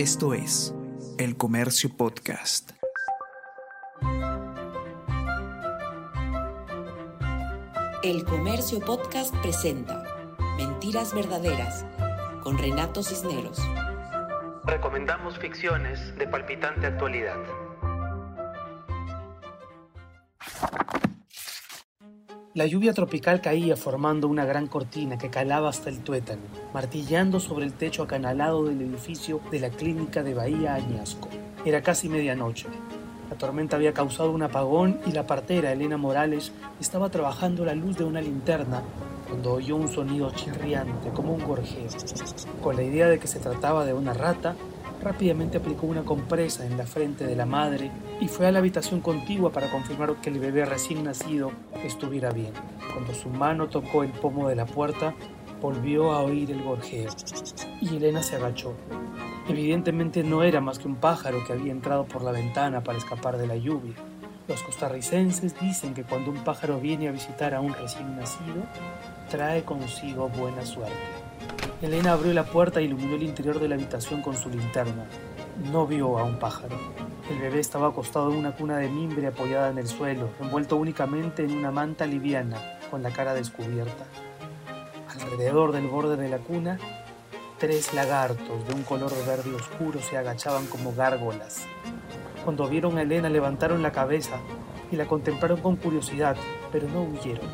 Esto es El Comercio Podcast. El Comercio Podcast presenta Mentiras Verdaderas con Renato Cisneros. Recomendamos ficciones de palpitante actualidad. La lluvia tropical caía formando una gran cortina que calaba hasta el tuétano, martillando sobre el techo acanalado del edificio de la clínica de Bahía Añasco. Era casi medianoche. La tormenta había causado un apagón y la partera Elena Morales estaba trabajando la luz de una linterna cuando oyó un sonido chirriante como un gorjeo. Con la idea de que se trataba de una rata, rápidamente aplicó una compresa en la frente de la madre y fue a la habitación contigua para confirmar que el bebé recién nacido estuviera bien. Cuando su mano tocó el pomo de la puerta, volvió a oír el gorjeo y Elena se agachó. Evidentemente no era más que un pájaro que había entrado por la ventana para escapar de la lluvia. Los costarricenses dicen que cuando un pájaro viene a visitar a un recién nacido, trae consigo buena suerte. Elena abrió la puerta e iluminó el interior de la habitación con su linterna. No vio a un pájaro. El bebé estaba acostado en una cuna de mimbre apoyada en el suelo, envuelto únicamente en una manta liviana, con la cara descubierta. Alrededor del borde de la cuna, tres lagartos de un color verde oscuro se agachaban como gárgolas. Cuando vieron a Elena levantaron la cabeza y la contemplaron con curiosidad, pero no huyeron.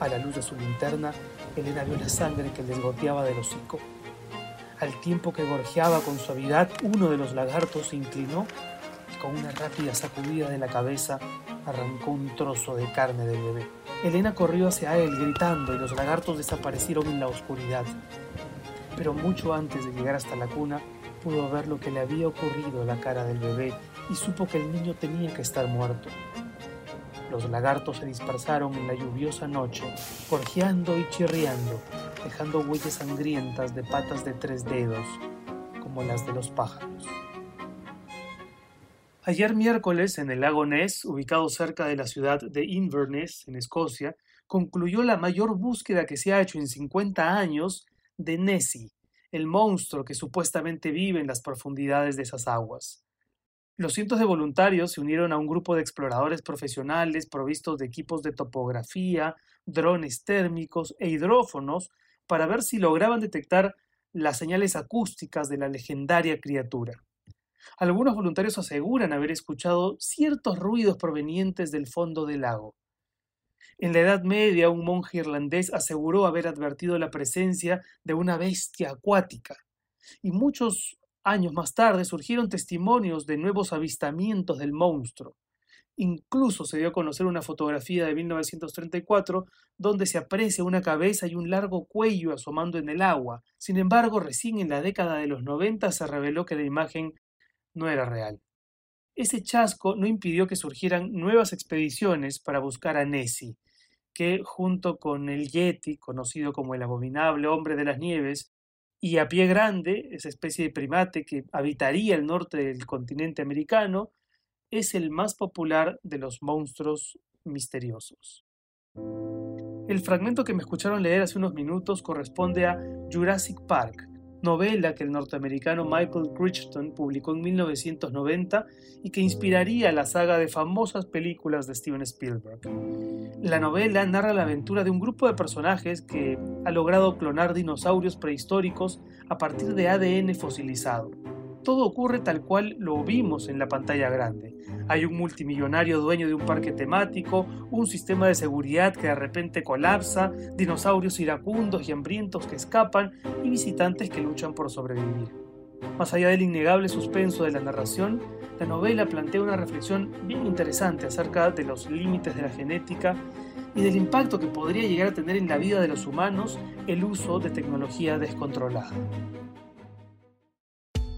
A la luz de su linterna, Elena vio la sangre que les goteaba del hocico. Al tiempo que gorjeaba con suavidad, uno de los lagartos se inclinó y con una rápida sacudida de la cabeza arrancó un trozo de carne del bebé. Elena corrió hacia él gritando y los lagartos desaparecieron en la oscuridad. Pero mucho antes de llegar hasta la cuna, pudo ver lo que le había ocurrido a la cara del bebé y supo que el niño tenía que estar muerto. Los lagartos se dispersaron en la lluviosa noche, gorjeando y chirriando, dejando huellas sangrientas de patas de tres dedos, como las de los pájaros. Ayer miércoles, en el lago Ness, ubicado cerca de la ciudad de Inverness, en Escocia, concluyó la mayor búsqueda que se ha hecho en 50 años de Nessie, el monstruo que supuestamente vive en las profundidades de esas aguas. Los cientos de voluntarios se unieron a un grupo de exploradores profesionales provistos de equipos de topografía, drones térmicos e hidrófonos para ver si lograban detectar las señales acústicas de la legendaria criatura. Algunos voluntarios aseguran haber escuchado ciertos ruidos provenientes del fondo del lago. En la Edad Media, un monje irlandés aseguró haber advertido la presencia de una bestia acuática, y muchos años más tarde surgieron testimonios de nuevos avistamientos del monstruo. Incluso se dio a conocer una fotografía de 1934 donde se aprecia una cabeza y un largo cuello asomando en el agua. Sin embargo, recién en la década de los 90 se reveló que la imagen no era real. Ese chasco no impidió que surgieran nuevas expediciones para buscar a Nessie, que junto con el Yeti, conocido como el abominable hombre de las nieves, y a pie grande, esa especie de primate que habitaría el norte del continente americano, es el más popular de los monstruos misteriosos. El fragmento que me escucharon leer hace unos minutos corresponde a Jurassic Park, novela que el norteamericano Michael Crichton publicó en 1990 y que inspiraría la saga de famosas películas de Steven Spielberg. La novela narra la aventura de un grupo de personajes que ha logrado clonar dinosaurios prehistóricos a partir de ADN fosilizado todo ocurre tal cual lo vimos en la pantalla grande. Hay un multimillonario dueño de un parque temático, un sistema de seguridad que de repente colapsa, dinosaurios iracundos y hambrientos que escapan y visitantes que luchan por sobrevivir. Más allá del innegable suspenso de la narración, la novela plantea una reflexión bien interesante acerca de los límites de la genética y del impacto que podría llegar a tener en la vida de los humanos el uso de tecnología descontrolada.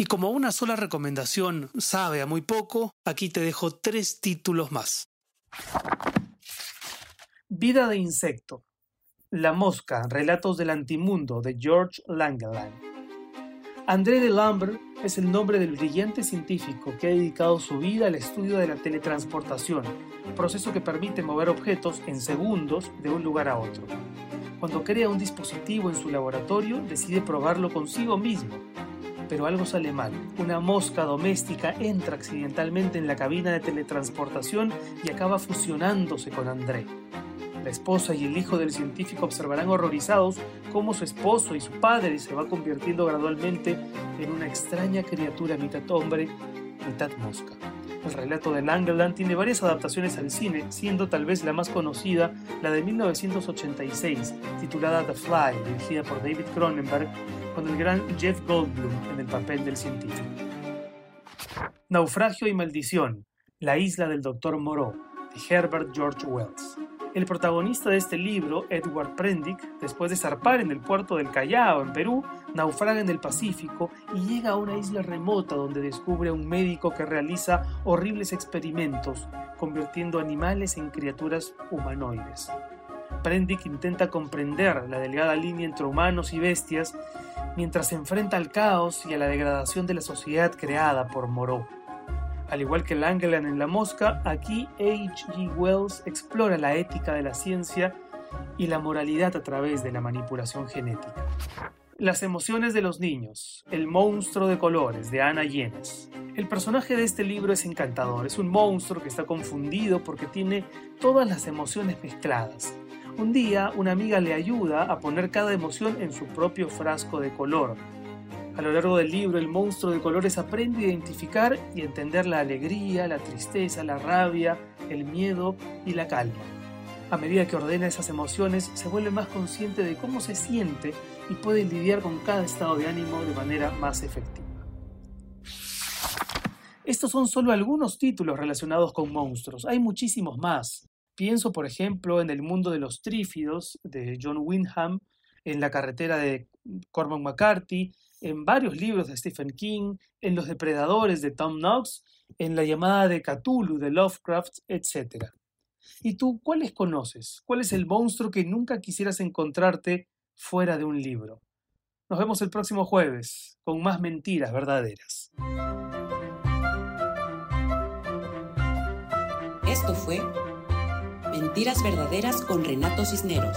Y como una sola recomendación sabe a muy poco, aquí te dejo tres títulos más. Vida de insecto. La mosca, relatos del antimundo de George Langeland. André de Lambert es el nombre del brillante científico que ha dedicado su vida al estudio de la teletransportación, proceso que permite mover objetos en segundos de un lugar a otro. Cuando crea un dispositivo en su laboratorio, decide probarlo consigo mismo. Pero algo sale mal. Una mosca doméstica entra accidentalmente en la cabina de teletransportación y acaba fusionándose con André. La esposa y el hijo del científico observarán horrorizados cómo su esposo y su padre se va convirtiendo gradualmente en una extraña criatura mitad hombre, mitad mosca. El relato de Langeland tiene varias adaptaciones al cine, siendo tal vez la más conocida la de 1986, titulada The Fly, dirigida por David Cronenberg, con el gran Jeff Goldblum en el papel del científico. Naufragio y maldición, la isla del Dr. Moreau, de Herbert George Wells. El protagonista de este libro, Edward Prendick, después de zarpar en el puerto del Callao, en Perú, naufraga en el Pacífico y llega a una isla remota donde descubre a un médico que realiza horribles experimentos, convirtiendo animales en criaturas humanoides. Prendick intenta comprender la delgada línea entre humanos y bestias mientras se enfrenta al caos y a la degradación de la sociedad creada por Moreau. Al igual que Langland en La Mosca, aquí H.G. Wells explora la ética de la ciencia y la moralidad a través de la manipulación genética. Las emociones de los niños, El monstruo de colores de Ana Llenas. El personaje de este libro es encantador, es un monstruo que está confundido porque tiene todas las emociones mezcladas. Un día una amiga le ayuda a poner cada emoción en su propio frasco de color, a lo largo del libro, el monstruo de colores aprende a identificar y entender la alegría, la tristeza, la rabia, el miedo y la calma. A medida que ordena esas emociones, se vuelve más consciente de cómo se siente y puede lidiar con cada estado de ánimo de manera más efectiva. Estos son solo algunos títulos relacionados con monstruos, hay muchísimos más. Pienso, por ejemplo, en El mundo de los trífidos de John Wyndham, en La carretera de Cormac McCarthy, en varios libros de Stephen King, en Los Depredadores de Tom Knox, en La llamada de Cthulhu de Lovecraft, etc. ¿Y tú cuáles conoces? ¿Cuál es el monstruo que nunca quisieras encontrarte fuera de un libro? Nos vemos el próximo jueves con más mentiras verdaderas. Esto fue Mentiras Verdaderas con Renato Cisneros.